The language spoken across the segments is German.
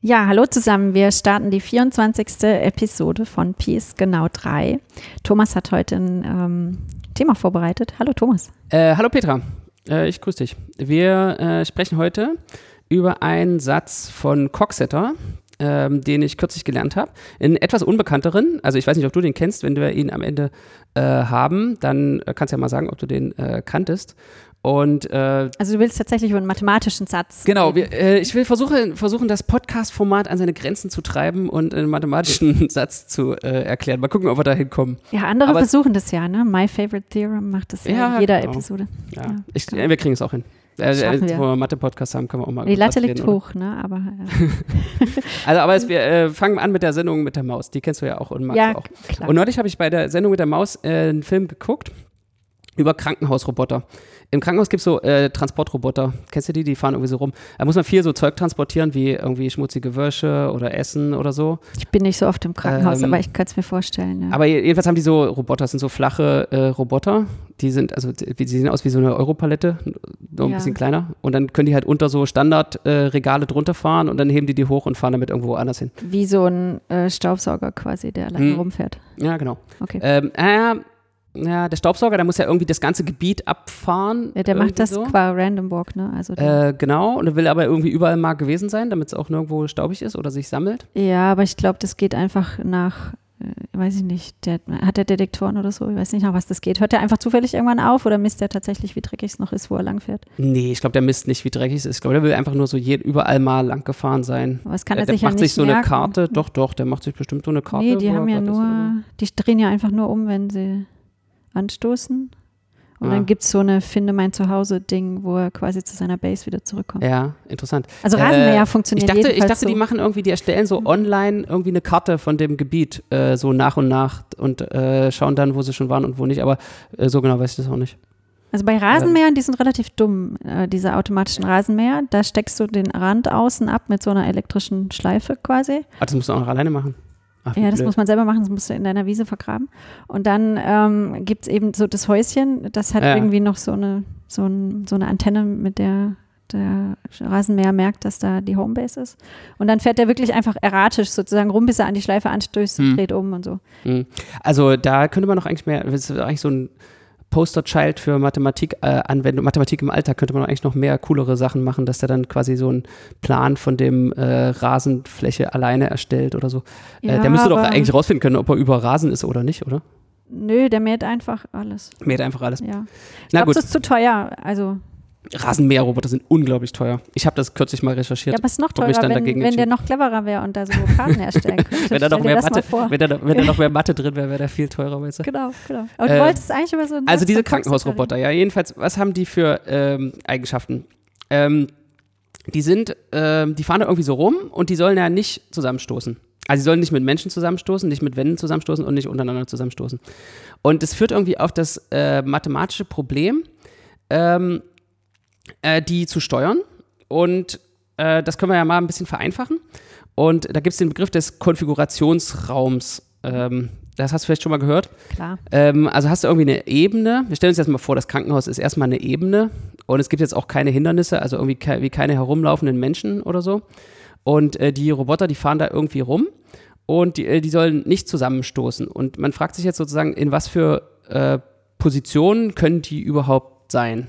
Ja, hallo zusammen. Wir starten die 24. Episode von ist genau 3. Thomas hat heute ein ähm, Thema vorbereitet. Hallo Thomas. Äh, hallo Petra, äh, ich grüße dich. Wir äh, sprechen heute über einen Satz von Coxeter, ähm, den ich kürzlich gelernt habe. In etwas unbekannteren, also ich weiß nicht, ob du den kennst, wenn wir ihn am Ende äh, haben, dann äh, kannst du ja mal sagen, ob du den äh, kanntest. Und, äh, also du willst tatsächlich über einen mathematischen Satz. Genau, wir, äh, ich will versuchen, versuchen das Podcast-Format an seine Grenzen zu treiben und einen mathematischen Satz zu äh, erklären. Mal gucken, ob wir da hinkommen. Ja, andere Aber versuchen das ja, ne? My Favorite Theorem macht das ja, ja in jeder genau. Episode. Ja, ja ich, genau. wir kriegen es auch hin. Äh, äh wo wir Mathe-Podcast haben, können wir auch mal. Die Latte liegt hoch, ne? Aber. Ja. also, aber es, wir äh, fangen an mit der Sendung mit der Maus. Die kennst du ja auch und magst ja, auch. Klar. Und neulich habe ich bei der Sendung mit der Maus äh, einen Film geguckt über Krankenhausroboter. Im Krankenhaus gibt es so äh, Transportroboter. Kennst du die? Die fahren irgendwie so rum. Da muss man viel so Zeug transportieren, wie irgendwie schmutzige Wäsche oder Essen oder so. Ich bin nicht so oft im Krankenhaus, ähm, aber ich könnte es mir vorstellen. Ja. Aber jedenfalls haben die so Roboter, das sind so flache äh, Roboter. Die sind, also die sehen aus wie so eine Europalette, nur ein ja. bisschen kleiner. Und dann können die halt unter so Standardregale äh, drunter fahren und dann heben die die hoch und fahren damit irgendwo anders hin. Wie so ein äh, Staubsauger quasi, der alleine hm. rumfährt. Ja, genau. Okay. Ähm, äh, ja, der Staubsauger, der muss ja irgendwie das ganze Gebiet abfahren. Ja, der macht das so. qua Random Walk, ne? Also äh, genau, und er will aber irgendwie überall mal gewesen sein, damit es auch nirgendwo staubig ist oder sich sammelt. Ja, aber ich glaube, das geht einfach nach, äh, weiß ich nicht, der, hat der Detektoren oder so, ich weiß nicht, nach was das geht. Hört der einfach zufällig irgendwann auf oder misst der tatsächlich, wie dreckig es noch ist, wo er langfährt? Nee, ich glaube, der misst nicht, wie dreckig es ist. Ich glaube, der will einfach nur so je, überall mal lang gefahren sein. Das kann er der, sich der macht ja sich so merken. eine Karte, doch, doch, der macht sich bestimmt so eine Karte. Nee, die haben ja nur, die drehen ja einfach nur um, wenn sie anstoßen. Und ah. dann gibt es so eine Finde mein Zuhause-Ding, wo er quasi zu seiner Base wieder zurückkommt. Ja, interessant. Also Rasenmäher äh, funktioniert ich dachte, ich dachte so. die machen irgendwie, die erstellen so mhm. online irgendwie eine Karte von dem Gebiet, äh, so nach und nach und äh, schauen dann, wo sie schon waren und wo nicht. Aber äh, so genau weiß ich das auch nicht. Also bei Rasenmähern, die sind relativ dumm, äh, diese automatischen Rasenmäher. Da steckst du den Rand außen ab mit so einer elektrischen Schleife quasi. Ah, das musst du auch noch alleine machen. Ach, ja, das blöd. muss man selber machen, das musst du in deiner Wiese vergraben. Und dann ähm, gibt es eben so das Häuschen, das hat ja. irgendwie noch so eine, so, ein, so eine Antenne, mit der der Rasenmäher merkt, dass da die Homebase ist. Und dann fährt der wirklich einfach erratisch sozusagen rum, bis er an die Schleife anstößt und hm. dreht um und so. Hm. Also da könnte man noch eigentlich mehr, das ist eigentlich so ein Posterchild für Mathematik-Anwendung, äh, Mathematik im Alltag könnte man eigentlich noch mehr coolere Sachen machen, dass der dann quasi so einen Plan von dem äh, Rasenfläche alleine erstellt oder so. Äh, ja, äh, der müsste doch eigentlich rausfinden können, ob er über Rasen ist oder nicht, oder? Nö, der mäht einfach alles. Mäht einfach alles. Ja. Ich glaube, das ist zu teuer. Also Rasenmäherroboter sind unglaublich teuer. Ich habe das kürzlich mal recherchiert. Ja, aber es ist noch teurer, wenn, wenn der noch cleverer wäre und da so Karten herstellen könnte. wenn, da noch mehr Mathe, wenn, da, wenn da noch mehr Mathe drin wäre, wäre der viel teurer. Weißt du? Genau, genau. Aber äh, du wolltest eigentlich über so einen Also diese Krankenhausroboter, ja. Jedenfalls, was haben die für ähm, Eigenschaften? Ähm, die sind, ähm, die fahren da irgendwie so rum und die sollen ja nicht zusammenstoßen. Also sie sollen nicht mit Menschen zusammenstoßen, nicht mit Wänden zusammenstoßen und nicht untereinander zusammenstoßen. Und das führt irgendwie auf das äh, mathematische Problem, ähm, äh, die zu steuern. Und äh, das können wir ja mal ein bisschen vereinfachen. Und da gibt es den Begriff des Konfigurationsraums. Ähm, das hast du vielleicht schon mal gehört. Klar. Ähm, also hast du irgendwie eine Ebene. Wir stellen uns jetzt mal vor, das Krankenhaus ist erstmal eine Ebene und es gibt jetzt auch keine Hindernisse, also irgendwie ke wie keine herumlaufenden Menschen oder so. Und äh, die Roboter, die fahren da irgendwie rum und die, äh, die sollen nicht zusammenstoßen. Und man fragt sich jetzt sozusagen, in was für äh, Positionen können die überhaupt sein?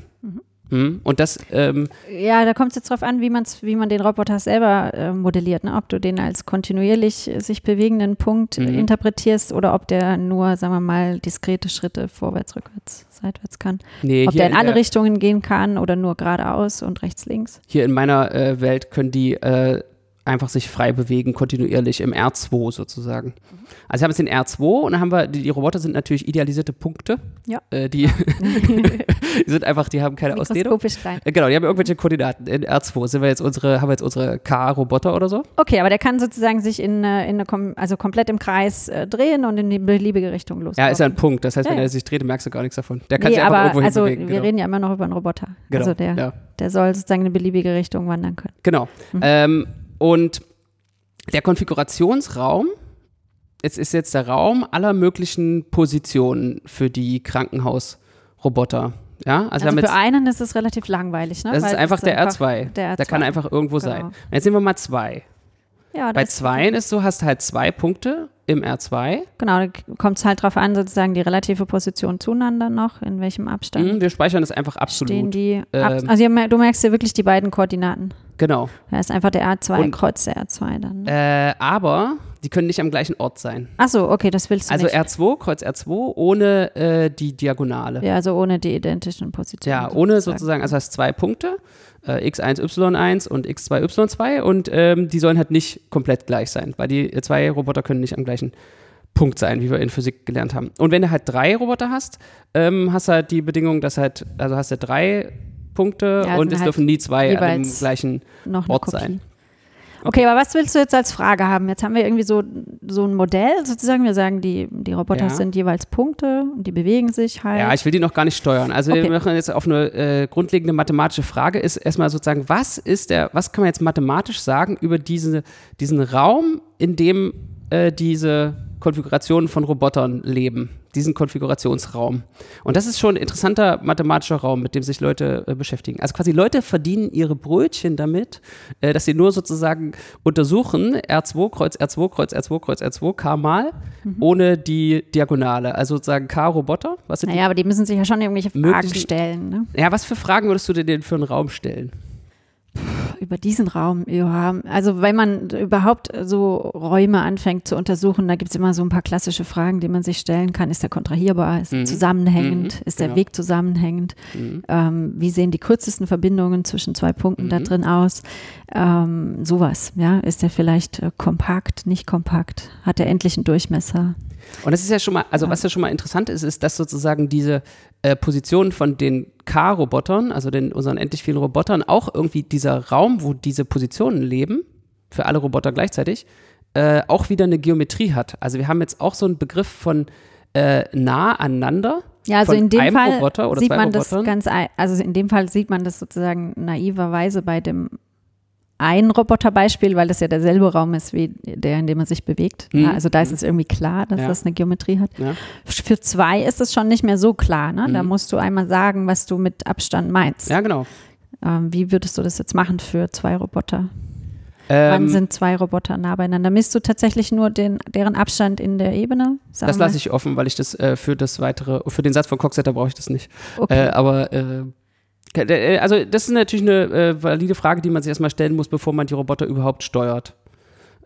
Hm? Und das. Ähm ja, da kommt es jetzt drauf an, wie, man's, wie man den Roboter selber äh, modelliert. Ne? Ob du den als kontinuierlich sich bewegenden Punkt mhm. interpretierst oder ob der nur, sagen wir mal, diskrete Schritte vorwärts, rückwärts, seitwärts kann. Nee, ob der in alle in Richtungen gehen kann oder nur geradeaus und rechts, links. Hier in meiner äh, Welt können die äh, einfach sich frei bewegen, kontinuierlich im R2 sozusagen. Also wir haben jetzt den R2 und dann haben wir, die, die Roboter sind natürlich idealisierte Punkte. Ja. Äh, die, die, sind einfach, die haben keine Ausdehnung. klein. Äh, genau, die haben irgendwelche Koordinaten. In R2 sind wir jetzt unsere, haben wir jetzt unsere K-Roboter oder so. Okay, aber der kann sozusagen sich in, äh, in eine, also komplett im Kreis äh, drehen und in die beliebige Richtung los. Ja, ist ja ein Punkt. Das heißt, ja, wenn er sich dreht, merkst du gar nichts davon. Der kann nee, sich einfach aber, irgendwo also bewegen. Wir genau. reden ja immer noch über einen Roboter. Genau, also der, ja. der soll sozusagen in eine beliebige Richtung wandern können. Genau. Mhm. Ähm, und der Konfigurationsraum es ist jetzt der Raum aller möglichen Positionen für die Krankenhausroboter. Ja, also, also für einen ist es relativ langweilig, ne? Das Weil ist einfach der R2. Der R2. Der kann einfach irgendwo genau. sein. Und jetzt nehmen wir mal zwei. Ja, Bei Zweien ist so, hast du halt zwei Punkte im R2. Genau, da kommt es halt drauf an, sozusagen die relative Position zueinander noch, in welchem Abstand Mhm, wir speichern das einfach stehen absolut. die. Ab, Ähm, also du merkst ja wirklich die beiden Koordinaten. Genau. Da ist einfach der R2 Und- Kreuz der R2 dann. Ne? Äh, aber die können nicht am gleichen Ort sein. Ach so, okay, das willst du Also nicht. R2, Kreuz R2, ohne äh, die Diagonale. ja, also ohne die identischen Positionen. Ja, ohne sozusagen, also hast zwei Punkte, äh, x1, y1 und x2, y2 und ähm, die sollen halt nicht komplett gleich sein, weil die äh, zwei Roboter können nicht am gleichen Punkt sein, wie wir in Physik gelernt haben. Und wenn du halt drei Roboter hast, ähm, hast du halt die Bedingung, dass halt, also hast du drei Punkte Ja, und sind es halt dürfen nie zwei an dem gleichen Ort sein. Okay, aber was willst du jetzt als Frage haben? Jetzt haben wir irgendwie so, so ein Modell sozusagen. Wir sagen, die, die Roboter Ja. sind jeweils Punkte und die bewegen sich halt. Ja, ich will die noch gar nicht steuern. Also Okay. wir machen jetzt auf eine äh, grundlegende mathematische Frage ist erstmal sozusagen, was ist der, was kann man jetzt mathematisch sagen über diese, diesen Raum, in dem äh, diese Konfigurationen von Robotern leben, diesen Konfigurationsraum. Und das ist schon ein interessanter mathematischer Raum, mit dem sich Leute äh, beschäftigen. Also quasi Leute verdienen ihre Brötchen damit, äh, dass sie nur sozusagen untersuchen, R2, Kreuz, R2, Kreuz, R2, Kreuz, R2, K mal, ohne die Diagonale. Also sozusagen K-Roboter. Was sind die naja, aber die müssen sich ja schon irgendwelche Fragen stellen. Ne? ja, was für Fragen würdest du dir denn für einen Raum stellen? Über diesen Raum, ja. Also wenn man überhaupt so Räume anfängt zu untersuchen, da gibt es immer so ein paar klassische Fragen, die man sich stellen kann. Ist der kontrahierbar? Ist er Mhm. zusammenhängend? Mhm, Ist der genau. Weg zusammenhängend? Mhm. Ähm, wie sehen die kürzesten Verbindungen zwischen zwei Punkten da Mhm. drin aus? Ähm, sowas, ja. Ist der vielleicht äh, kompakt, nicht kompakt? Hat er endlichen Durchmesser? Und das ist ja schon mal, also Ja. was ja schon mal interessant ist, ist, dass sozusagen diese äh, Positionen von den K-Robotern, also den unseren endlich vielen Robotern, auch irgendwie dieser Raum, wo diese Positionen leben, für alle Roboter gleichzeitig, äh, auch wieder eine Geometrie hat. Also wir haben jetzt auch so einen Begriff von äh, nah aneinander. Ja, also von in dem Fall Roboter oder sieht man das Robotern. ganz, ei- also in dem Fall sieht man das sozusagen naiverweise bei dem einen Roboterbeispiel, weil das ja derselbe Raum ist wie der, in dem man sich bewegt. Mhm. Ja, also da ist es irgendwie klar, dass Ja. das eine Geometrie hat. Ja. Für zwei ist es schon nicht mehr so klar. Ne? Da Mhm. musst du einmal sagen, was du mit Abstand meinst. Ja, genau. Ähm, wie würdest du das jetzt machen für zwei Roboter? Wann Ähm, sind zwei Roboter nah beieinander? Misst du tatsächlich nur den, deren Abstand in der Ebene? Sagen das lasse ich offen, weil ich das äh, für das weitere, für den Satz von Coxeter brauche ich das nicht. Okay. Äh, aber äh, also das ist natürlich eine äh, valide Frage, die man sich erstmal stellen muss, bevor man die Roboter überhaupt steuert.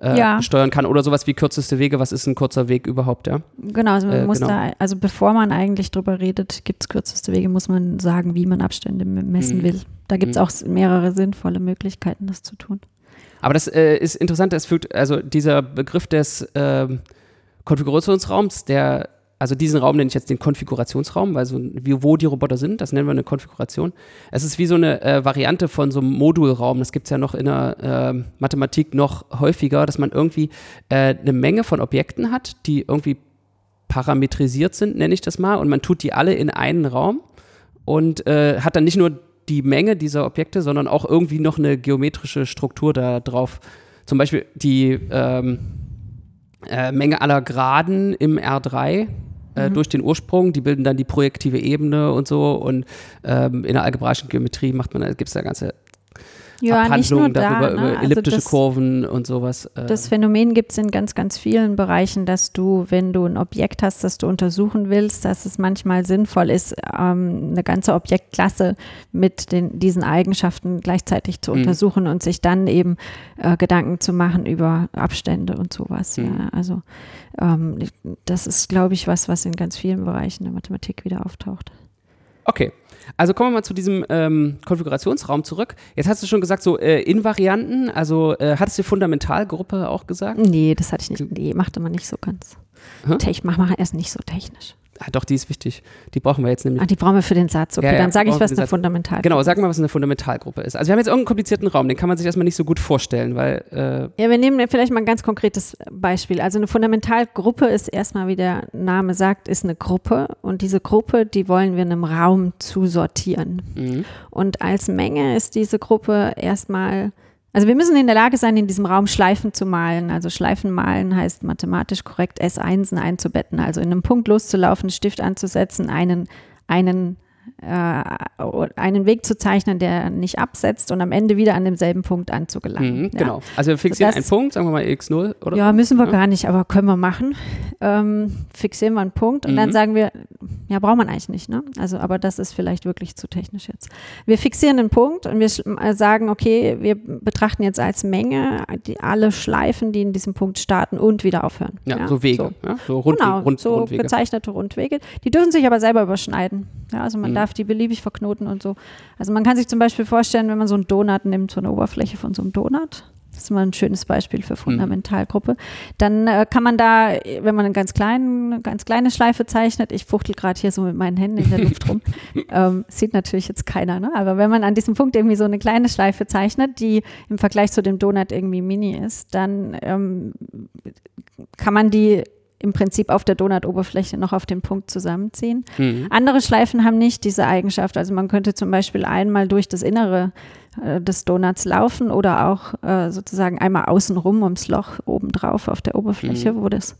Äh, Ja. steuern kann oder sowas wie kürzeste Wege, was ist ein kurzer Weg überhaupt, ja? Genau, also man Äh, muss genau. da, also bevor man eigentlich drüber redet, gibt es kürzeste Wege, muss man sagen, wie man Abstände messen Mhm. will. Da gibt es Mhm. auch mehrere sinnvolle Möglichkeiten, das zu tun. Aber das äh, ist interessant, das fügt, also dieser Begriff des ähm, Konfigurationsraums, der, also diesen Raum nenne ich jetzt den Konfigurationsraum, weil so, wo die Roboter sind, das nennen wir eine Konfiguration. Es ist wie so eine äh, Variante von so einem Modulraum, das gibt es ja noch in der äh, Mathematik noch häufiger, dass man irgendwie äh, eine Menge von Objekten hat, die irgendwie parametrisiert sind, nenne ich das mal, und man tut die alle in einen Raum und äh, hat dann nicht nur die Menge dieser Objekte, sondern auch irgendwie noch eine geometrische Struktur da drauf. Zum Beispiel die ähm, äh, Menge aller Graden im R3 äh, Mhm. durch den Ursprung, die bilden dann die projektive Ebene und so und ähm, in der algebraischen Geometrie macht man, gibt es da ganze Ja, nicht nur Abhandlungen da. darüber, ne? über Also elliptische das, Kurven und sowas. Äh, Das Phänomen gibt es in ganz, ganz vielen Bereichen, dass du, wenn du ein Objekt hast, das du untersuchen willst, dass es manchmal sinnvoll ist, ähm, eine ganze Objektklasse mit den, diesen Eigenschaften gleichzeitig zu Mhm. untersuchen und sich dann eben äh, Gedanken zu machen über Abstände und sowas. Mhm. Ja. Also ähm, das ist, glaube ich, was, was in ganz vielen Bereichen der Mathematik wieder auftaucht. Okay. Also kommen wir mal zu diesem ähm, Konfigurationsraum zurück. Jetzt hast du schon gesagt, so äh, Invarianten, also äh, hattest du Fundamentalgruppe auch gesagt? Nee, das hatte ich nicht. Nee, machte man nicht so ganz. Hä? Tech, mach mal erst nicht so technisch. Ah, doch, die ist wichtig. Die brauchen wir jetzt nämlich. Ah, die brauchen wir für den Satz. Okay, Ja, ja, dann sage ich, was eine Satz. Fundamental Genau, sag mal, was eine Fundamentalgruppe ist. Also wir haben jetzt irgendeinen komplizierten Raum, den kann man sich erstmal nicht so gut vorstellen, weil äh, Ja, wir nehmen vielleicht mal ein ganz konkretes Beispiel. Also eine Fundamentalgruppe ist erstmal, wie der Name sagt, ist eine Gruppe und diese Gruppe, die wollen wir einem Raum zusortieren. mh, Und als Menge ist diese Gruppe erstmal, also wir müssen in der Lage sein, in diesem Raum Schleifen zu malen. Also Schleifen malen heißt mathematisch korrekt S1 einzubetten, also in einem Punkt loszulaufen, Stift anzusetzen, einen, einen einen Weg zu zeichnen, der nicht absetzt und am Ende wieder an demselben Punkt anzugelangen. Mhm, genau. Also wir fixieren das, einen Punkt, sagen wir mal x0 oder Ja, müssen wir ja. gar nicht, aber können wir machen. Ähm, fixieren wir einen Punkt und mhm. dann sagen wir, ja, braucht man eigentlich nicht, ne? Also, aber das ist vielleicht wirklich zu technisch jetzt. Wir fixieren einen Punkt und wir äh, sagen, okay, wir betrachten jetzt als Menge die, alle Schleifen, die in diesem Punkt starten und wieder aufhören. Ja, ja? so Wege, so, so, Rund, genau, Rund, so Rundwege. gezeichnete Rundwege. Die dürfen sich aber selber überschneiden. Ja, also man mhm. darf die beliebig verknoten und so. Also man kann sich zum Beispiel vorstellen, wenn man so einen Donut nimmt, so eine Oberfläche von so einem Donut, das ist mal ein schönes Beispiel für mhm. Fundamentalgruppe. Dann äh, kann man da, wenn man eine ganz, klein, ganz kleine Schleife zeichnet, ich fuchtel gerade hier so mit meinen Händen in der Luft rum, ähm, sieht natürlich jetzt keiner, ne? aber wenn man an diesem Punkt irgendwie so eine kleine Schleife zeichnet, die im Vergleich zu dem Donut irgendwie mini ist, dann ähm, kann man die im Prinzip auf der Donut-Oberfläche noch auf den Punkt zusammenziehen. Mhm. Andere Schleifen haben nicht diese Eigenschaft. Also man könnte zum Beispiel einmal durch das Innere äh, des Donuts laufen oder auch äh, sozusagen einmal außenrum ums Loch obendrauf auf der Oberfläche, mhm. wo das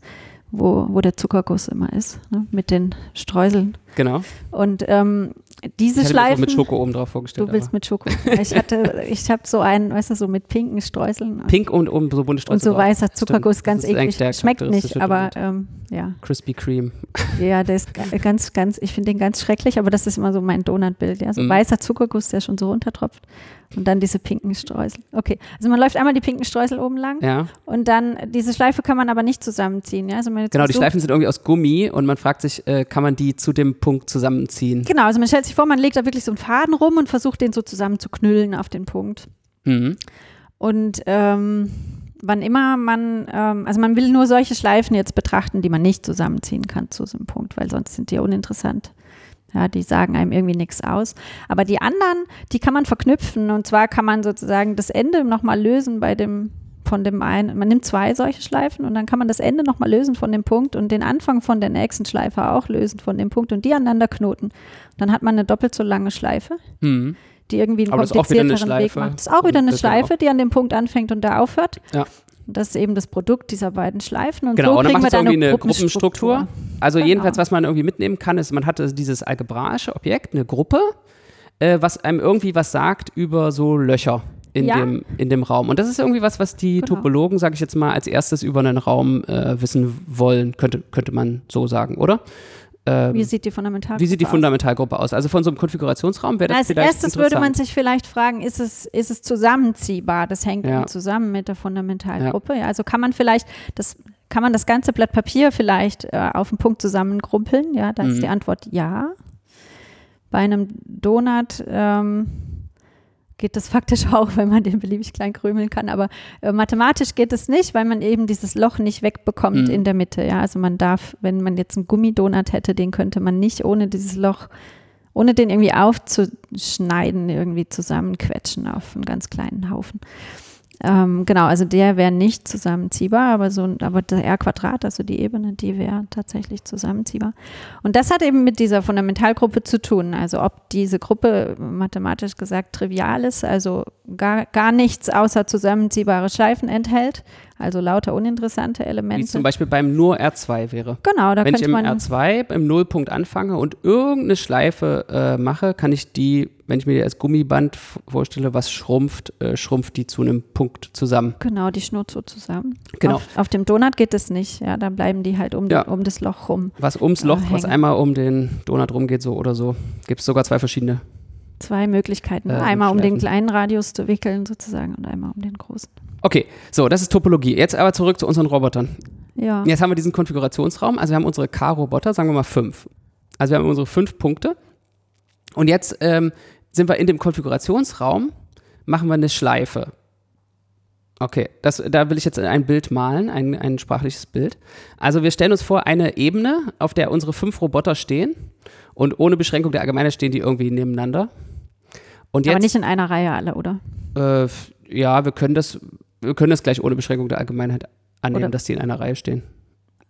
wo, wo der Zuckerguss immer ist, ne, mit den Streuseln. Genau. Und ähm, diese ich Schleifen. Mit Schoko oben drauf vorgestellt. Du willst aber. mit Schoko. Ich hatte, ich habe so einen, weißt du, so mit pinken Streuseln. Pink und oben so bunte Streusel. Und so weißer Zuckerguss, ganz eklig. Schmeckt nicht, aber ähm, ja. Crispy Cream. Ja, der ist ganz, ganz, ich finde den ganz schrecklich, aber das ist immer so mein Donutbild. Ja, so mm. weißer Zuckerguss, der schon so runtertropft. Und dann diese pinken Streusel. Okay, also man läuft einmal die pinken Streusel oben lang. Ja. Und dann, diese Schleife kann man aber nicht zusammenziehen. Ja? Also genau, die Schleifen sind irgendwie aus Gummi und man fragt sich, äh, kann man die zu dem Punkt zusammenziehen? Genau, also man stellt sich vor, man legt da wirklich so einen Faden rum und versucht den so zusammenzuknüllen auf den Punkt. Mhm. Und ähm, wann immer man, ähm, also man will nur solche Schleifen jetzt betrachten, die man nicht zusammenziehen kann zu so einem Punkt, weil sonst sind die uninteressant. Ja, die sagen einem irgendwie nichts aus. Aber die anderen, die kann man verknüpfen. Und zwar kann man sozusagen das Ende nochmal lösen bei dem, von dem einen. Man nimmt zwei solche Schleifen und dann kann man das Ende nochmal lösen von dem Punkt und den Anfang von der nächsten Schleife auch lösen von dem Punkt und die aneinander knoten. Dann hat man eine doppelt so lange Schleife. Mhm. Die irgendwie einen komplizierteren Weg macht. Das ist auch wieder eine Schleife, die an dem Punkt anfängt und da aufhört. Ja. Das ist eben das Produkt dieser beiden Schleifen. Und genau, so und dann macht es irgendwie eine Gruppenstruktur. Also genau. jedenfalls, was man irgendwie mitnehmen kann, ist, man hat dieses algebraische Objekt, eine Gruppe, äh, was einem irgendwie was sagt über so Löcher in, ja. dem, in dem Raum. Und das ist irgendwie was, was die genau. Topologen, sage ich jetzt mal, als erstes über einen Raum äh, wissen wollen, könnte, könnte man so sagen, oder? Ähm, wie sieht die Fundamentalgruppe aus? Wie sieht die Fundamentalgruppe aus? Also von so einem Konfigurationsraum wäre das Als vielleicht erstes würde man sich vielleicht fragen, ist es, ist es zusammenziehbar? Das hängt ja. zusammen mit der Fundamentalgruppe. Ja. also kann man vielleicht das kann man das ganze Blatt Papier vielleicht äh, auf einen Punkt zusammengrumpeln? Ja, da ist mhm. die Antwort ja. Bei einem Donut ähm, geht das faktisch auch, wenn man den beliebig klein krümeln kann. Aber äh, mathematisch geht es nicht, weil man eben dieses Loch nicht wegbekommt mhm. in der Mitte. Ja, also man darf, wenn man jetzt einen Gummidonut hätte, den könnte man nicht ohne dieses Loch, ohne den irgendwie aufzuschneiden, irgendwie zusammenquetschen auf einen ganz kleinen Haufen. Ähm, genau, also der wäre nicht zusammenziehbar, aber so, aber der R-Quadrat, also die Ebene, die wäre tatsächlich zusammenziehbar. Und das hat eben mit dieser Fundamentalgruppe zu tun. Also ob diese Gruppe mathematisch gesagt trivial ist, also gar, gar nichts außer zusammenziehbare Schleifen enthält, also lauter uninteressante Elemente. Wie zum Beispiel beim nur R2 wäre. Genau, da Wenn könnte ich im man R2 im Nullpunkt anfange und irgendeine Schleife äh, mache, kann ich die, wenn ich mir die als Gummiband vorstelle, was schrumpft, äh, schrumpft die zu einem Punkt zusammen. Genau, die schnurrt so zusammen. Genau. Auf, auf dem Donut geht es nicht, ja, da bleiben die halt um, ja. um das Loch rum. Was ums Loch, äh, was einmal um den Donut rumgeht, so oder so. Gibt es sogar zwei verschiedene. Zwei Möglichkeiten. Äh, einmal um den kleinen Radius zu wickeln sozusagen und einmal um den großen. Okay, so, das ist Topologie. Jetzt aber zurück zu unseren Robotern. Ja. Jetzt haben wir diesen Konfigurationsraum. Also wir haben unsere K-Roboter, sagen wir mal fünf. Also wir haben unsere fünf Punkte. Und jetzt ähm, sind wir in dem Konfigurationsraum, machen wir eine Schleife. Okay, das, da will ich jetzt ein Bild malen, ein, ein sprachliches Bild. Also wir stellen uns vor eine Ebene, auf der unsere fünf Roboter stehen und ohne Beschränkung der Allgemeinheit stehen die irgendwie nebeneinander. Jetzt, Aber nicht in einer Reihe alle, oder? Äh, ja, wir können das wir können das gleich ohne Beschränkung der Allgemeinheit annehmen, Oder dass die in einer Reihe stehen.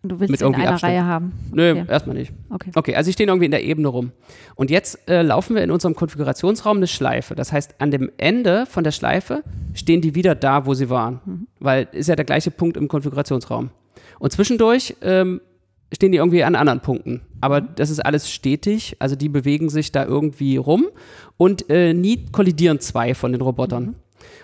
Du willst Mit sie in einer Abstand. Reihe haben? Nö, okay. erstmal nicht. Okay. Okay, also sie stehen irgendwie in der Ebene rum. Und jetzt äh, laufen wir in unserem Konfigurationsraum eine Schleife. Das heißt, an dem Ende von der Schleife stehen die wieder da, wo sie waren. Mhm. Weil ist ja der gleiche Punkt im Konfigurationsraum. Und zwischendurch ähm, stehen die irgendwie an anderen Punkten. Aber das ist alles stetig, also die bewegen sich da irgendwie rum und äh, nie kollidieren zwei von den Robotern. Mhm.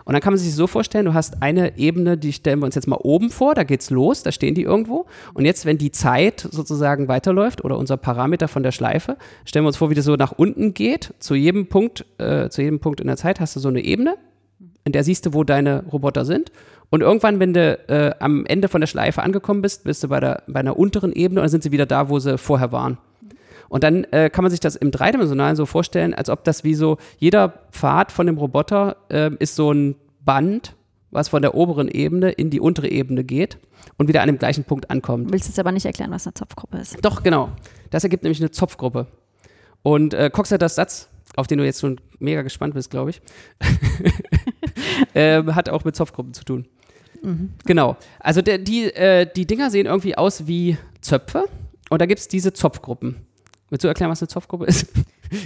Und dann kann man sich so vorstellen, du hast eine Ebene, die stellen wir uns jetzt mal oben vor, da geht's los, da stehen die irgendwo. Und jetzt, wenn die Zeit sozusagen weiterläuft oder unser Parameter von der Schleife, stellen wir uns vor, wie das so nach unten geht. Zu jedem Punkt, äh, zu jedem Punkt in der Zeit hast du so eine Ebene, in der siehst du, wo deine Roboter sind. Und irgendwann, wenn du äh, am Ende von der Schleife angekommen bist, bist du bei, der, bei einer unteren Ebene und dann sind sie wieder da, wo sie vorher waren. Und dann äh, kann man sich das im Dreidimensionalen so vorstellen, als ob das wie so, jeder Pfad von dem Roboter äh, ist so ein Band, was von der oberen Ebene in die untere Ebene geht und wieder an dem gleichen Punkt ankommt. Willst du jetzt aber nicht erklären, was eine Zopfgruppe ist? Doch, genau. Das ergibt nämlich eine Zopfgruppe. Und äh, Coxeter's Satz, auf den du jetzt schon mega gespannt bist, glaube ich, äh, hat auch mit Zopfgruppen zu tun. Mhm. Genau. Also der, die, äh, die Dinger sehen irgendwie aus wie Zöpfe und da gibt es diese Zopfgruppen. Willst du erklären, was eine Zopfgruppe ist?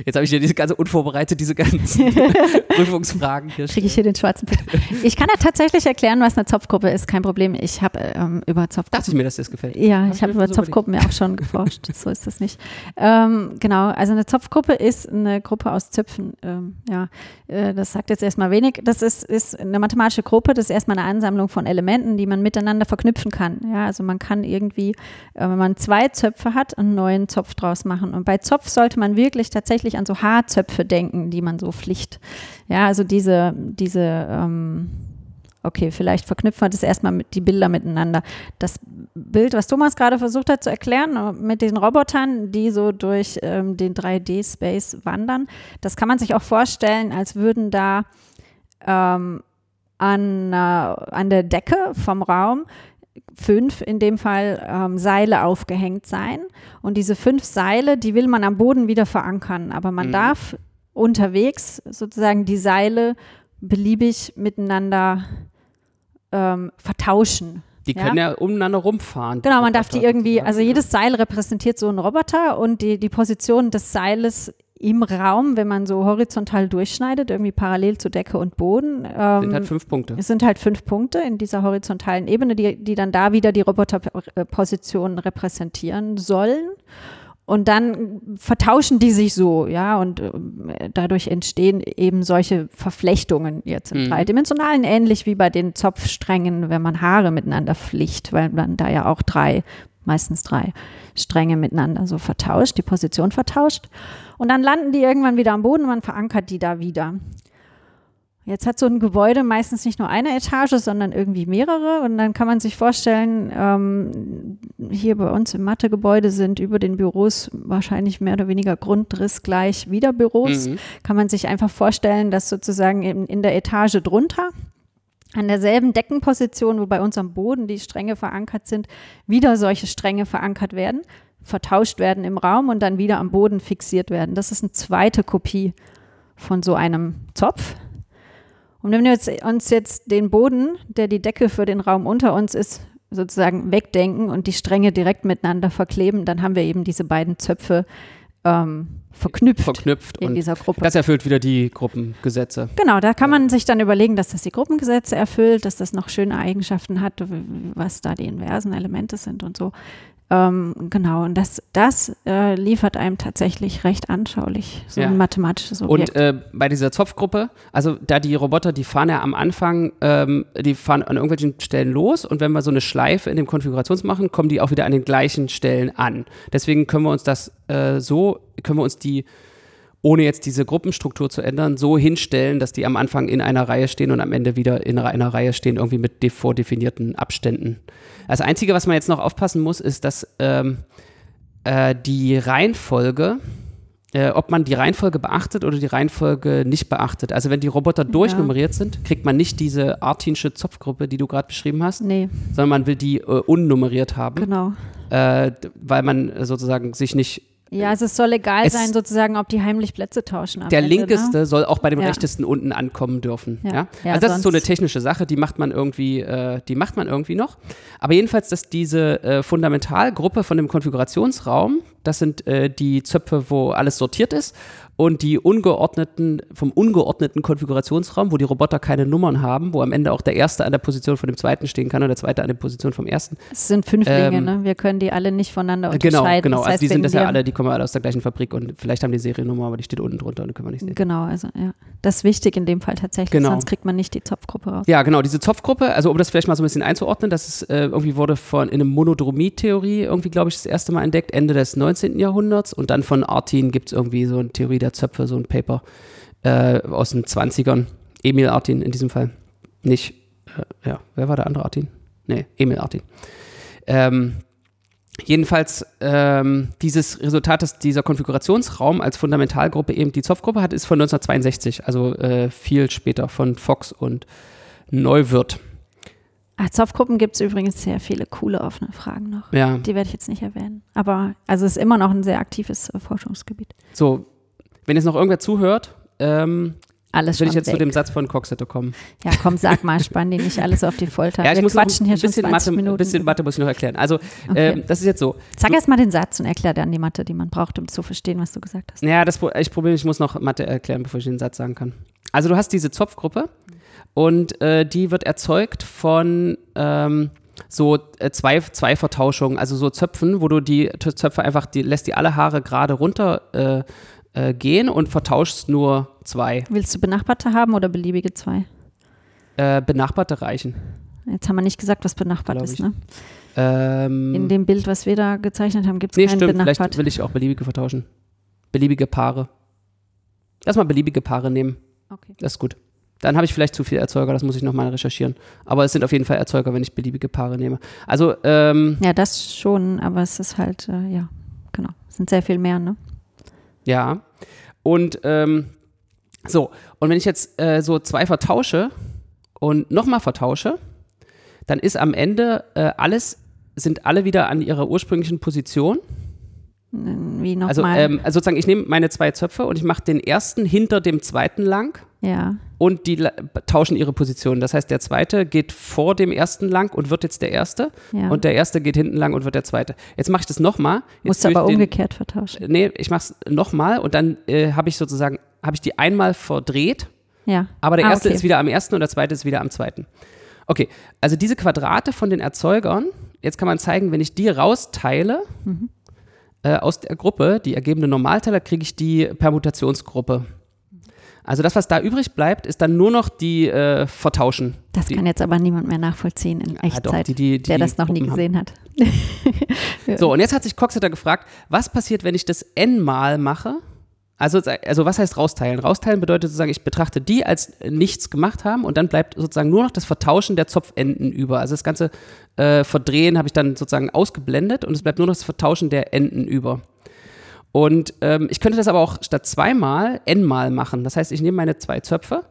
Jetzt habe ich dir diese ganze unvorbereitet, diese ganzen Prüfungsfragen hier. Kriege ich hier den schwarzen Peter. Ich kann ja tatsächlich erklären, was eine Zopfgruppe ist, kein Problem. Ich habe ähm, über Zopfgruppen. Dachte ich mir, dass dir das gefällt. Ja, hab ich habe über Zopfgruppen ja auch schon geforscht. so ist das nicht. Ähm, genau, also eine Zopfgruppe ist eine Gruppe aus Zöpfen. Ähm, ja, äh, das sagt jetzt erstmal wenig. Das ist, ist eine mathematische Gruppe, das ist erstmal eine Ansammlung von Elementen, die man miteinander verknüpfen kann. Ja, also man kann irgendwie, äh, wenn man zwei Zöpfe hat, einen neuen Zopf draus machen. Und bei Zopf sollte man wirklich tatsächlich an so Haarzöpfe denken, die man so flicht. Ja, also diese, diese, ähm, okay, vielleicht verknüpfen wir das erstmal mit die Bilder miteinander. Das Bild, was Thomas gerade versucht hat zu erklären, äh, mit den Robotern, die so durch ähm, den 3D-Space wandern, das kann man sich auch vorstellen, als würden da ähm, an, äh, an der Decke vom Raum fünf in dem Fall ähm, Seile aufgehängt sein. Und diese fünf Seile, die will man am Boden wieder verankern. Aber man mhm. darf unterwegs sozusagen die Seile beliebig miteinander ähm, vertauschen. Die können ja, ja umeinander rumfahren. Genau, man darf die irgendwie, also jedes Seil repräsentiert so einen Roboter und die, die Position des Seiles im Raum, wenn man so horizontal durchschneidet, irgendwie parallel zu Decke und Boden. Ähm, sind halt fünf Punkte. Es sind halt fünf Punkte in dieser horizontalen Ebene, die, die dann da wieder die Roboterpositionen repräsentieren sollen. Und dann vertauschen die sich so, ja, und äh, dadurch entstehen eben solche Verflechtungen jetzt im mhm. dreidimensionalen, ähnlich wie bei den Zopfsträngen, wenn man Haare miteinander flicht, weil man da ja auch drei, meistens drei Stränge miteinander so vertauscht, die Position vertauscht. Und dann landen die irgendwann wieder am Boden und man verankert die da wieder. Jetzt hat so ein Gebäude meistens nicht nur eine Etage, sondern irgendwie mehrere. Und dann kann man sich vorstellen, ähm, hier bei uns im Mathegebäude sind über den Büros wahrscheinlich mehr oder weniger Grundriss gleich wieder Büros. Mhm. Kann man sich einfach vorstellen, dass sozusagen in, in der Etage drunter an derselben Deckenposition, wo bei uns am Boden die Stränge verankert sind, wieder solche Stränge verankert werden, vertauscht werden im Raum und dann wieder am Boden fixiert werden. Das ist eine zweite Kopie von so einem Zopf. Und wenn wir uns jetzt den Boden, der die Decke für den Raum unter uns ist, sozusagen wegdenken und die Stränge direkt miteinander verkleben, dann haben wir eben diese beiden Zöpfe ähm, verknüpft, verknüpft in dieser Gruppe. Das erfüllt wieder die Gruppengesetze. Genau, da kann man sich dann überlegen, dass das die Gruppengesetze erfüllt, dass das noch schöne Eigenschaften hat, was da die inversen Elemente sind und so. Ähm, genau, und das, das äh, liefert einem tatsächlich recht anschaulich, so ja. ein mathematisches Objekt. Und äh, bei dieser Zopfgruppe, also da die Roboter, die fahren ja am Anfang, ähm, die fahren an irgendwelchen Stellen los und wenn wir so eine Schleife in dem Konfigurations machen, kommen die auch wieder an den gleichen Stellen an. Deswegen können wir uns das äh, so, können wir uns die ohne jetzt diese Gruppenstruktur zu ändern, so hinstellen, dass die am Anfang in einer Reihe stehen und am Ende wieder in einer Reihe stehen, irgendwie mit vordefinierten Abständen. Das Einzige, was man jetzt noch aufpassen muss, ist, dass ähm, äh, die Reihenfolge, äh, ob man die Reihenfolge beachtet oder die Reihenfolge nicht beachtet. Also wenn die Roboter durchnummeriert sind, kriegt man nicht diese Artinsche Zopfgruppe, die du gerade beschrieben hast, nee. sondern man will die äh, unnummeriert haben. Genau. Äh, weil man sozusagen sich nicht ja, also es soll egal es sein, sozusagen, ob die heimlich Plätze tauschen. Der Ende, linkeste ne? soll auch bei dem ja. rechtesten unten ankommen dürfen. Ja. ja? ja also das ist so eine technische Sache, die macht man irgendwie, äh, die macht man irgendwie noch. Aber jedenfalls, dass diese äh, Fundamentalgruppe von dem Konfigurationsraum, Das sind äh, die Zöpfe, wo alles sortiert ist und die ungeordneten, vom ungeordneten Konfigurationsraum, wo die Roboter keine Nummern haben, wo am Ende auch der erste an der Position von dem zweiten stehen kann und der zweite an der Position vom ersten. Es sind Fünflinge, ähm, ne? Wir können die alle nicht voneinander genau, unterscheiden. Genau, genau. Das heißt, also die sind das ja alle, die kommen alle aus der gleichen Fabrik und vielleicht haben die Seriennummer, aber die steht unten drunter und die können wir nicht sehen. Genau, also ja. Das ist wichtig in dem Fall tatsächlich, genau. sonst kriegt man nicht die Zopfgruppe raus. Ja, genau, diese Zopfgruppe, also um das vielleicht mal so ein bisschen einzuordnen, das ist äh, irgendwie wurde von in einem Monodromie-Theorie irgendwie, glaube ich, das erste Mal entdeckt, Ende des 19. Jahrhunderts und dann von Artin gibt es irgendwie so eine Theorie der Zöpfe, so ein Paper Paper äh, aus den 20ern. Emil Artin in diesem Fall. Nicht, äh, ja, wer war der andere Artin? Nee, Emil Artin. Ähm, jedenfalls ähm, dieses Resultat, dass dieser Konfigurationsraum als Fundamentalgruppe eben die Zopfgruppe hat, ist von 1962, also äh, viel später von Fox und Neuwirth. Ach, Zopfgruppen gibt es übrigens sehr viele coole offene Fragen noch. Ja. Die werde ich jetzt nicht erwähnen. Aber also es ist immer noch ein sehr aktives äh, Forschungsgebiet. So, wenn jetzt noch irgendwer zuhört, ähm, alles will ich jetzt weg. zu dem Satz von Coxeter kommen. Ja, komm, sag mal, spann die nicht alles auf die Folter. Ja, ich Wir muss quatschen hier schon 20 Mathe, Minuten. Ein bisschen Mathe muss ich noch erklären. Also, okay. ähm, das ist jetzt so. Sag erst mal den Satz und erklär dann die Mathe, die man braucht, um zu verstehen, was du gesagt hast. Ja, das ich probiere, ich muss noch Mathe erklären, bevor ich den Satz sagen kann. Also, du hast diese Zopfgruppe und äh, die wird erzeugt von ähm, so äh, zwei, zwei Vertauschungen, also so Zöpfen, wo du die Zöpfe einfach, die lässt die alle Haare gerade runter äh, äh, gehen und vertauschst nur zwei. Willst du benachbarte haben oder beliebige zwei? Äh, benachbarte reichen. Jetzt haben wir nicht gesagt, was benachbart ist, ne? Ähm, In dem Bild, was wir da gezeichnet haben, gibt es nee, keinen stimmt, benachbart. Vielleicht will ich auch beliebige vertauschen. Beliebige Paare. Lass mal beliebige Paare nehmen. Okay. Das ist gut. Dann habe ich vielleicht zu viel Erzeuger, das muss ich nochmal recherchieren. Aber es sind auf jeden Fall Erzeuger, wenn ich beliebige Paare nehme. Also, ähm, Ja, das schon, aber es ist halt, äh, ja, genau. Es sind sehr viel mehr, ne? Ja. Und ähm, so, und wenn ich jetzt äh, so zwei vertausche und nochmal vertausche, dann ist am Ende äh, alles, sind alle wieder an ihrer ursprünglichen Position. Wie nochmal? Also, ähm, also sozusagen, ich nehme meine zwei Zöpfe und ich mache den ersten hinter dem zweiten lang. Ja. Und die tauschen ihre Position. Das heißt, der zweite geht vor dem ersten lang und wird jetzt der erste. Ja. Und der erste geht hinten lang und wird der zweite. Jetzt mache ich das nochmal. Musst du aber den, umgekehrt vertauschen. Nee, ich mache es nochmal und dann äh, habe ich sozusagen, habe ich die einmal verdreht. Ja. Aber der ah, erste okay. ist wieder am ersten und der zweite ist wieder am zweiten. Okay, also diese Quadrate von den Erzeugern, jetzt kann man zeigen, wenn ich die rausteile, mhm. äh, aus der Gruppe, die ergebende Normalteiler, kriege ich die Permutationsgruppe. Also das, was da übrig bleibt, ist dann nur noch die äh, Vertauschen. Das die, kann jetzt aber niemand mehr nachvollziehen in Echtzeit, doch, die, die, der das noch nie gesehen haben. hat. so, und jetzt hat sich Coxeter gefragt, was passiert, wenn ich das n-mal mache? Also, also was heißt rausteilen? Rausteilen bedeutet sozusagen, ich betrachte die als nichts gemacht haben und dann bleibt sozusagen nur noch das Vertauschen der Zopfenden über. Also das ganze äh, Verdrehen habe ich dann sozusagen ausgeblendet und es bleibt nur noch das Vertauschen der Enden über. Und ähm, ich könnte das aber auch statt zweimal n-mal machen. Das heißt, ich nehme meine zwei Zöpfe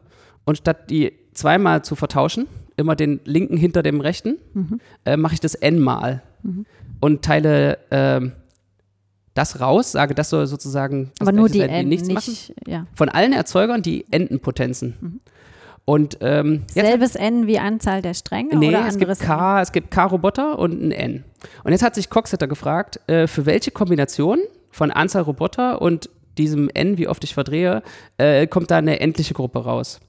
und statt die zweimal zu vertauschen, immer den linken hinter dem rechten, mhm. äh, mache ich das n-mal mhm. und teile äh, das raus, sage, das soll sozusagen aber nur die Enden, nichts nicht, machen. Ja. Von allen Erzeugern die Endenpotenzen. Mhm. Und ähm, selbes N wie Anzahl der Stränge nee, oder es gibt K, N? es gibt K-Roboter und ein N. Und jetzt hat sich Coxeter gefragt, äh, für welche Kombination von Anzahl Roboter und diesem n, wie oft ich verdrehe, äh, kommt da eine endliche Gruppe raus.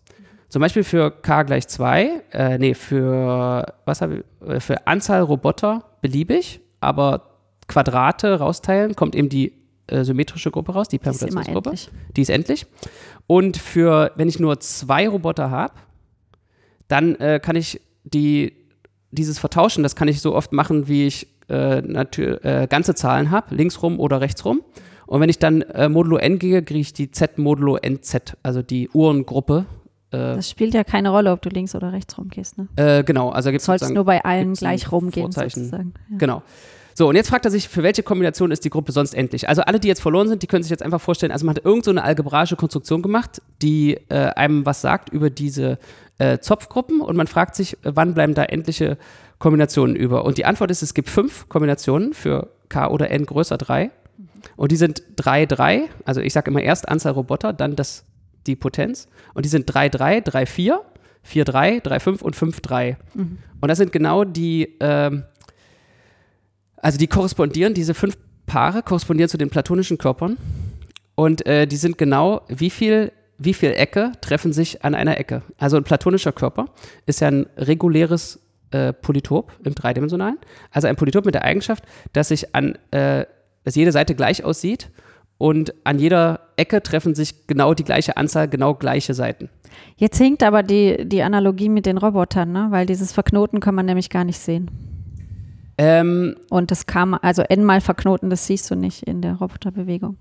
Zum Beispiel für k gleich 2, äh, nee, für, was ich, äh, für Anzahl Roboter beliebig, aber Quadrate rausteilen, kommt eben die äh, symmetrische Gruppe raus, die Permutationsgruppe. Die ist endlich. Und für, wenn ich nur zwei Roboter habe, dann äh, kann ich die, dieses Vertauschen, das kann ich so oft machen, wie ich äh, äh, ganze Zahlen habe, linksrum oder rechtsrum. Und wenn ich dann äh, modulo n gehe, kriege ich die z modulo nz, also die Uhrengruppe. Äh, das spielt ja keine Rolle, ob du links oder rechtsrum gehst, ne? Äh, genau, also gibt es Sollst nur bei allen gleich rumgehen, sozusagen. Ja. Genau. So, und jetzt fragt er sich, für welche Kombination ist die Gruppe sonst endlich? Also alle, die jetzt verloren sind, die können sich jetzt einfach vorstellen, also man hat irgend so eine algebraische Konstruktion gemacht, die äh, einem was sagt über diese äh, Zopfgruppen und man fragt sich, wann bleiben da endliche Kombinationen über? Und die Antwort ist, es gibt fünf Kombinationen für K oder N größer 3. Und die sind 3, 3. Also ich sage immer erst Anzahl Roboter, dann das, die Potenz. Und die sind 3, 3, 3, 4, 4, 3, 3, 5 und 5, 3. Mhm. Und das sind genau die, ähm, also die korrespondieren, diese fünf Paare korrespondieren zu den platonischen Körpern und äh, die sind genau, wie viel, wie viel Ecke treffen sich an einer Ecke. Also ein platonischer Körper ist ja ein reguläres äh, Polytop im dreidimensionalen. Also ein Polytop mit der Eigenschaft, dass sich an, äh, dass jede Seite gleich aussieht und an jeder Ecke treffen sich genau die gleiche Anzahl, genau gleiche Seiten. Jetzt hinkt aber die, die Analogie mit den Robotern, ne? weil dieses Verknoten kann man nämlich gar nicht sehen. Ähm, und das kam, also n-mal verknoten, das siehst du nicht in der Roboterbewegung.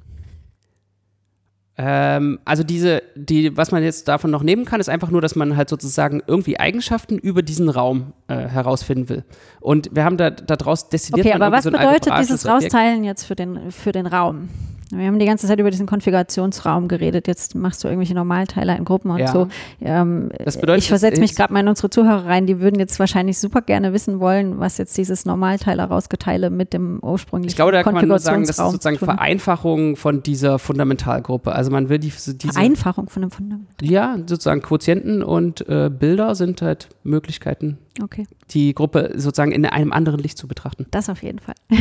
Ähm, also diese, die, was man jetzt davon noch nehmen kann, ist einfach nur, dass man halt sozusagen irgendwie Eigenschaften über diesen Raum äh, herausfinden will. Und wir haben da daraus destilliert. Okay, aber was so bedeutet dieses Rausteilen jetzt für den, für den Raum? Wir haben die ganze Zeit über diesen Konfigurationsraum geredet. Jetzt machst du irgendwelche Normalteiler in Gruppen und ja. so. Ähm, das bedeutet, ich versetze mich gerade mal in unsere Zuhörer rein. Die würden jetzt wahrscheinlich super gerne wissen wollen, was jetzt dieses Normalteiler rausgeteile mit dem ursprünglichen Ich glaube, da kann man nur sagen, das ist sozusagen Vereinfachung von dieser Fundamentalgruppe. Also man will die, diese Vereinfachung von dem Fundamental. Ja, sozusagen Quotienten und äh, Bilder sind halt Möglichkeiten, okay. die Gruppe sozusagen in einem anderen Licht zu betrachten. Das auf jeden Fall.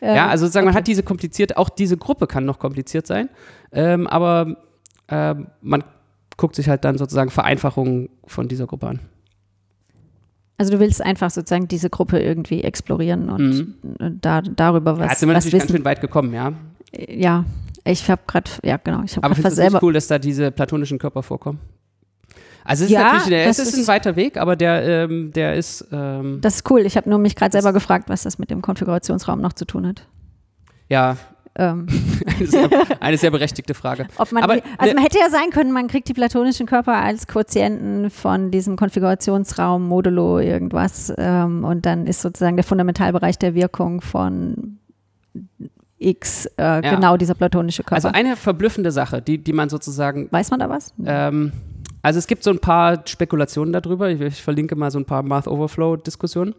ja, also sozusagen okay. man hat diese kompliziert, auch diese Gruppe kann noch kompliziert sein, ähm, aber äh, man guckt sich halt dann sozusagen Vereinfachungen von dieser Gruppe an. Also du willst einfach sozusagen diese Gruppe irgendwie explorieren und mhm. da, darüber was, ja, jetzt sind wir natürlich wissen. ganz schön weit gekommen, ja. Ja, ich habe gerade, ja genau, ich habe Aber findest du es cool, dass da diese platonischen Körper vorkommen? Also es ist ja, natürlich, es ist, ist, ein weiter Weg, aber der, ähm, der ist. Ähm, das ist cool. Ich habe nur mich gerade selber gefragt, was das mit dem Konfigurationsraum noch zu tun hat. Ja. Ähm. eine, sehr, eine, sehr, berechtigte Frage. Man aber, die, also man hätte ja sein können, man kriegt die platonischen Körper als Quotienten von diesem Konfigurationsraum, Modulo, irgendwas. Ähm, und dann ist sozusagen der Fundamentalbereich der Wirkung von X äh, ja. genau dieser platonische Körper. Also eine verblüffende Sache, die, die man sozusagen. Weiß man da was? Ähm, also es gibt so ein paar Spekulationen darüber. Ich, ich verlinke mal so ein paar Math Overflow-Diskussionen.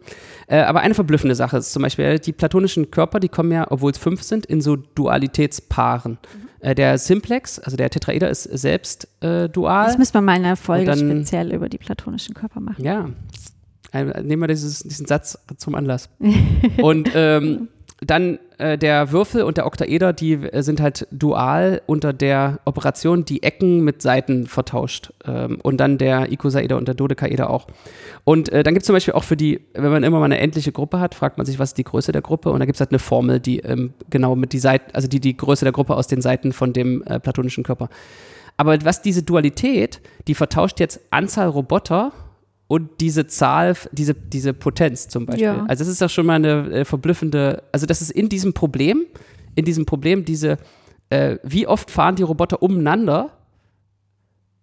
Äh, aber eine verblüffende Sache ist zum Beispiel, die platonischen Körper, die kommen ja, obwohl es fünf sind, in so Dualitätspaaren. Mhm. Äh, der Simplex, also der Tetraeder, ist selbst äh, dual. Das müssen wir mal in einer Folge dann, speziell über die platonischen Körper machen. Ja. Äh, nehmen wir dieses, diesen Satz zum Anlass. Und ähm, dann äh, der Würfel und der Oktaeder, die äh, sind halt dual unter der Operation, die Ecken mit Seiten vertauscht. Ähm, und dann der Icosaeder und der Dodekaeder auch. Und äh, dann gibt es zum Beispiel auch für die, wenn man immer mal eine endliche Gruppe hat, fragt man sich, was ist die Größe der Gruppe? Und da gibt es halt eine Formel, die ähm, genau mit die Seiten, also die die Größe der Gruppe aus den Seiten von dem äh, platonischen Körper. Aber was diese Dualität, die vertauscht jetzt Anzahl Roboter und diese Zahl, diese, diese Potenz zum Beispiel. Ja. Also das ist doch schon mal eine äh, verblüffende, also das ist in diesem Problem, in diesem Problem diese, äh, wie oft fahren die Roboter umeinander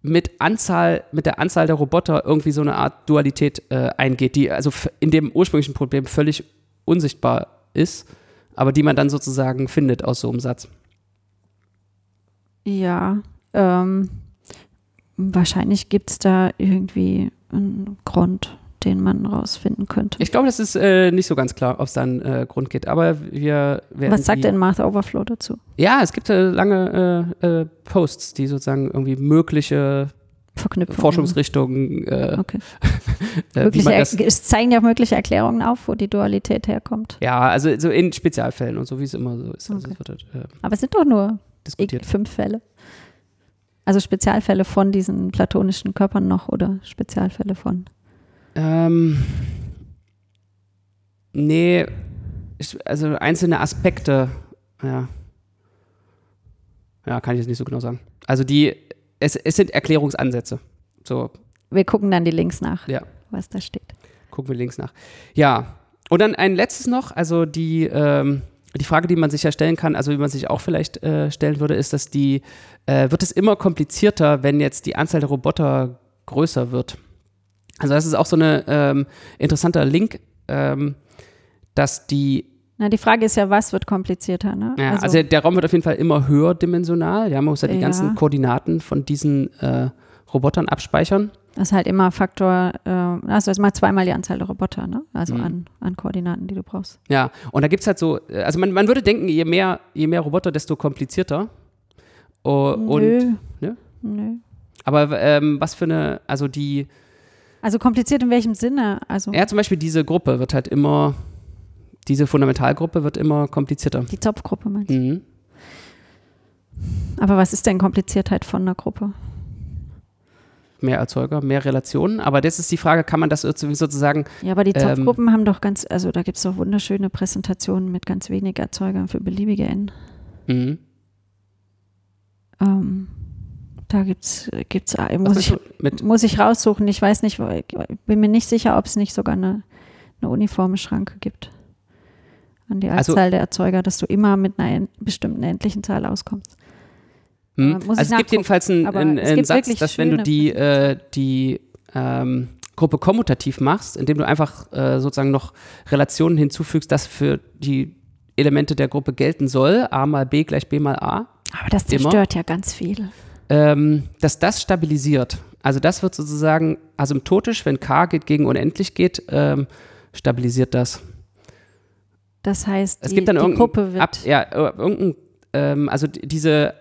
mit Anzahl, mit der Anzahl der Roboter irgendwie so eine Art Dualität äh, eingeht, die also in dem ursprünglichen Problem völlig unsichtbar ist, aber die man dann sozusagen findet aus so einem Satz. Ja, ähm, wahrscheinlich gibt es da irgendwie einen Grund, den man rausfinden könnte. Ich glaube, das ist äh, nicht so ganz klar, ob es da einen äh, Grund gibt. Aber wir werden. Was sagt denn Martha Overflow dazu? Ja, es gibt äh, lange äh, äh, Posts, die sozusagen irgendwie mögliche Forschungsrichtungen. Äh, okay. mögliche, es zeigen ja mögliche Erklärungen auf, wo die Dualität herkommt. Ja, also so in Spezialfällen und so, wie es immer so ist. Also okay. Also wird, Aber es sind doch nur fünf Fälle. Also Spezialfälle von diesen platonischen Körpern noch oder Spezialfälle von? Ähm, nee, also einzelne Aspekte, ja. Ja, kann ich jetzt nicht so genau sagen. Also die, es, es sind Erklärungsansätze. So. Wir gucken dann die Links nach, ja. was da steht. Gucken wir Links nach. Ja. Und dann ein letztes noch, also die, ähm, die Frage, die man sich ja stellen kann, also wie man sich auch vielleicht äh, stellen würde, ist, dass die, äh, wird es immer komplizierter, wenn jetzt die Anzahl der Roboter größer wird. Also das ist auch so ein ähm, interessanter Link, ähm, dass die na, die Frage ist ja, was wird komplizierter, ne? Ja, also, also, der Raum wird auf jeden Fall immer höherdimensional. Ja, man muss ja die ja. ganzen Koordinaten von diesen äh, Robotern abspeichern. Das ist halt immer Faktor, äh, also das mal zweimal die Anzahl der Roboter, ne? Also mhm. an, an Koordinaten, die du brauchst. Ja, und da gibt es halt so, äh, also man, man würde denken, je mehr, je mehr Roboter, desto komplizierter. Oh, Nö. Und, ne? Nö. Aber ähm, was für eine, also die. Also kompliziert in welchem Sinne? Also ja, zum Beispiel diese Gruppe wird halt immer, diese Fundamentalgruppe wird immer komplizierter. Die Zopfgruppe meinst du? Mhm. Aber was ist denn Kompliziertheit von einer Gruppe? Mehr Erzeuger, mehr Relationen. Aber das ist die Frage, kann man das sozusagen. Ja, aber die Zopfgruppen ähm, haben doch ganz, also da gibt es doch wunderschöne Präsentationen mit ganz wenig Erzeugern für beliebige N. Mhm. Ähm, da gibt's, gibt's muss ich, muss ich raussuchen. Ich weiß nicht, bin mir nicht sicher, ob es nicht sogar eine, eine uniforme Schranke gibt an die also Anzahl also, der Erzeuger, dass du immer mit einer bestimmten endlichen Zahl auskommst. Hm. Also es gibt jedenfalls einen, einen, einen Satz, dass wenn du die, äh, die ähm, Gruppe kommutativ machst, indem du einfach äh, sozusagen noch Relationen hinzufügst, das für die Elemente der Gruppe gelten soll, a mal b gleich b mal a. Aber das zerstört immer, ja ganz viel. Ähm, dass das stabilisiert. Also das wird sozusagen asymptotisch, wenn k geht gegen unendlich geht, ähm, stabilisiert das. Das heißt, es die, gibt dann die Gruppe wird. Ab, ja, irgendein, ähm, also diese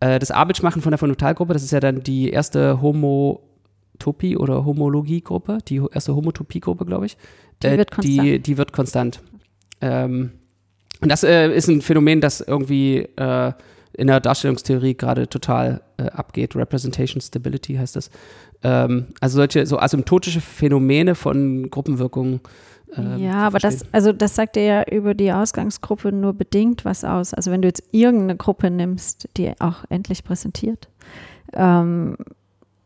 äh, das Abildschmachen von der Fundamentalgruppe, das ist ja dann die erste Homotopie oder Homologiegruppe, die erste Homotopiegruppe, glaube ich. Die äh, wird konstant. Die, die wird konstant. Ähm, und das äh, ist ein Phänomen, das irgendwie äh, in der Darstellungstheorie gerade total äh, abgeht. Representation Stability heißt das. Ähm, also solche so asymptotische Phänomene von Gruppenwirkungen ähm, ja, aber das, also das sagt dir ja über die Ausgangsgruppe nur bedingt was aus. Also wenn du jetzt irgendeine Gruppe nimmst, die auch endlich präsentiert, ähm,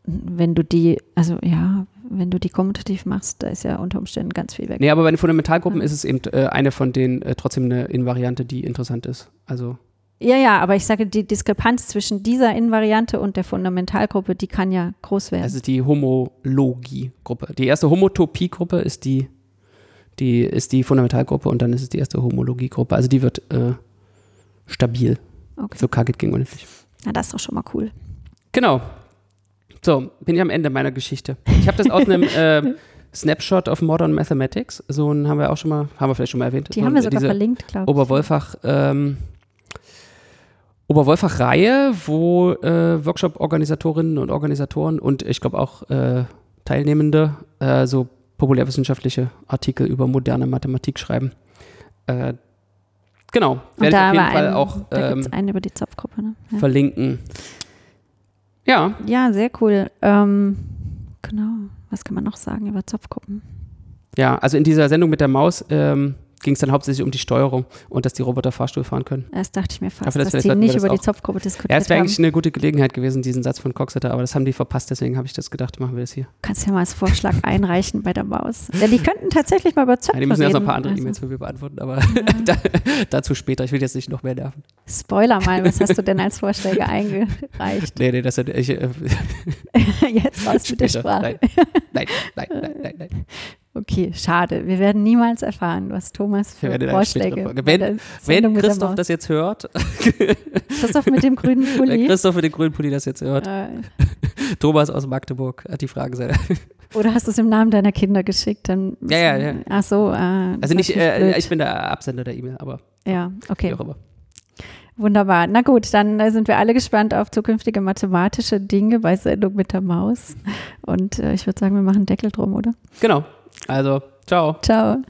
wenn du die, also ja, wenn du die kommutativ machst, da ist ja unter Umständen ganz viel weg. Nee, aber bei den Fundamentalgruppen ja. ist es eben äh, eine von denen äh, trotzdem eine Invariante, die interessant ist. Also ja, ja, aber ich sage, die Diskrepanz zwischen dieser Invariante und der Fundamentalgruppe, die kann ja groß werden. Ist die Homologie-Gruppe. Die erste Homotopie-Gruppe ist die die ist die Fundamentalgruppe und dann ist es die erste Homologiegruppe. Also die wird äh, stabil. Okay. So K geht gegen unendlich. Na, das ist doch schon mal cool. Genau. So, bin ich am Ende meiner Geschichte. Ich habe das aus einem äh, Snapshot of Modern Mathematics. So einen haben wir auch schon mal, haben wir vielleicht schon mal erwähnt. Die haben wir sogar verlinkt, glaube ich. Oberwolfach, ähm, Oberwolfach-Reihe, wo äh, Workshop-Organisatorinnen und Organisatoren und ich glaube auch äh, Teilnehmende äh, so populärwissenschaftliche Artikel über moderne Mathematik schreiben. Äh, genau, werde ich auf jeden Fall ein, auch ähm, einen über die Zopfgruppe ne? ja. verlinken. Ja. Ja, sehr cool. Ähm, genau. Was kann man noch sagen über Zopfgruppen? Ja, also in dieser Sendung mit der Maus ähm, ging es dann hauptsächlich um die Steuerung und dass die Roboter Fahrstuhl fahren können. Das dachte ich mir fast, aber dass die nicht über die Zopfgruppe diskutiert haben. Ja, es wäre eigentlich eine gute Gelegenheit gewesen, diesen Satz von Coxeter, aber das haben die verpasst, deswegen habe ich das gedacht, machen wir das hier. Kannst ja mal als Vorschlag einreichen bei der Maus. Ja, die könnten tatsächlich mal über Zöpfe ja, Die müssen erst noch ein paar andere also. E-Mails für mich beantworten, aber ja. da, dazu später, ich will jetzt nicht noch mehr nerven. Spoiler mal, was hast du denn als Vorschläge eingereicht? Nee, nee, das ist ich, äh, Jetzt raus mit der Sprache. Nein, nein, nein, nein, nein. nein. Okay, schade. Wir werden niemals erfahren, was Thomas für Vorschläge Wenn, wenn Christoph das jetzt hört. Christoph mit dem grünen Pulli. Wenn Christoph mit dem grünen Pulli das jetzt hört. Äh. Thomas aus Magdeburg hat die Fragen sehr. Oder hast du es im Namen deiner Kinder geschickt? Dann ja, ja, ja. Ach so. Äh, also nicht, äh, ich bin der Absender der E-Mail, aber. Ja, okay. Wie auch immer. Wunderbar. Na gut, dann äh, sind wir alle gespannt auf zukünftige mathematische Dinge bei Sendung mit der Maus. Und äh, ich würde sagen, wir machen Deckel drum, oder? Genau. Also, ciao. Ciao.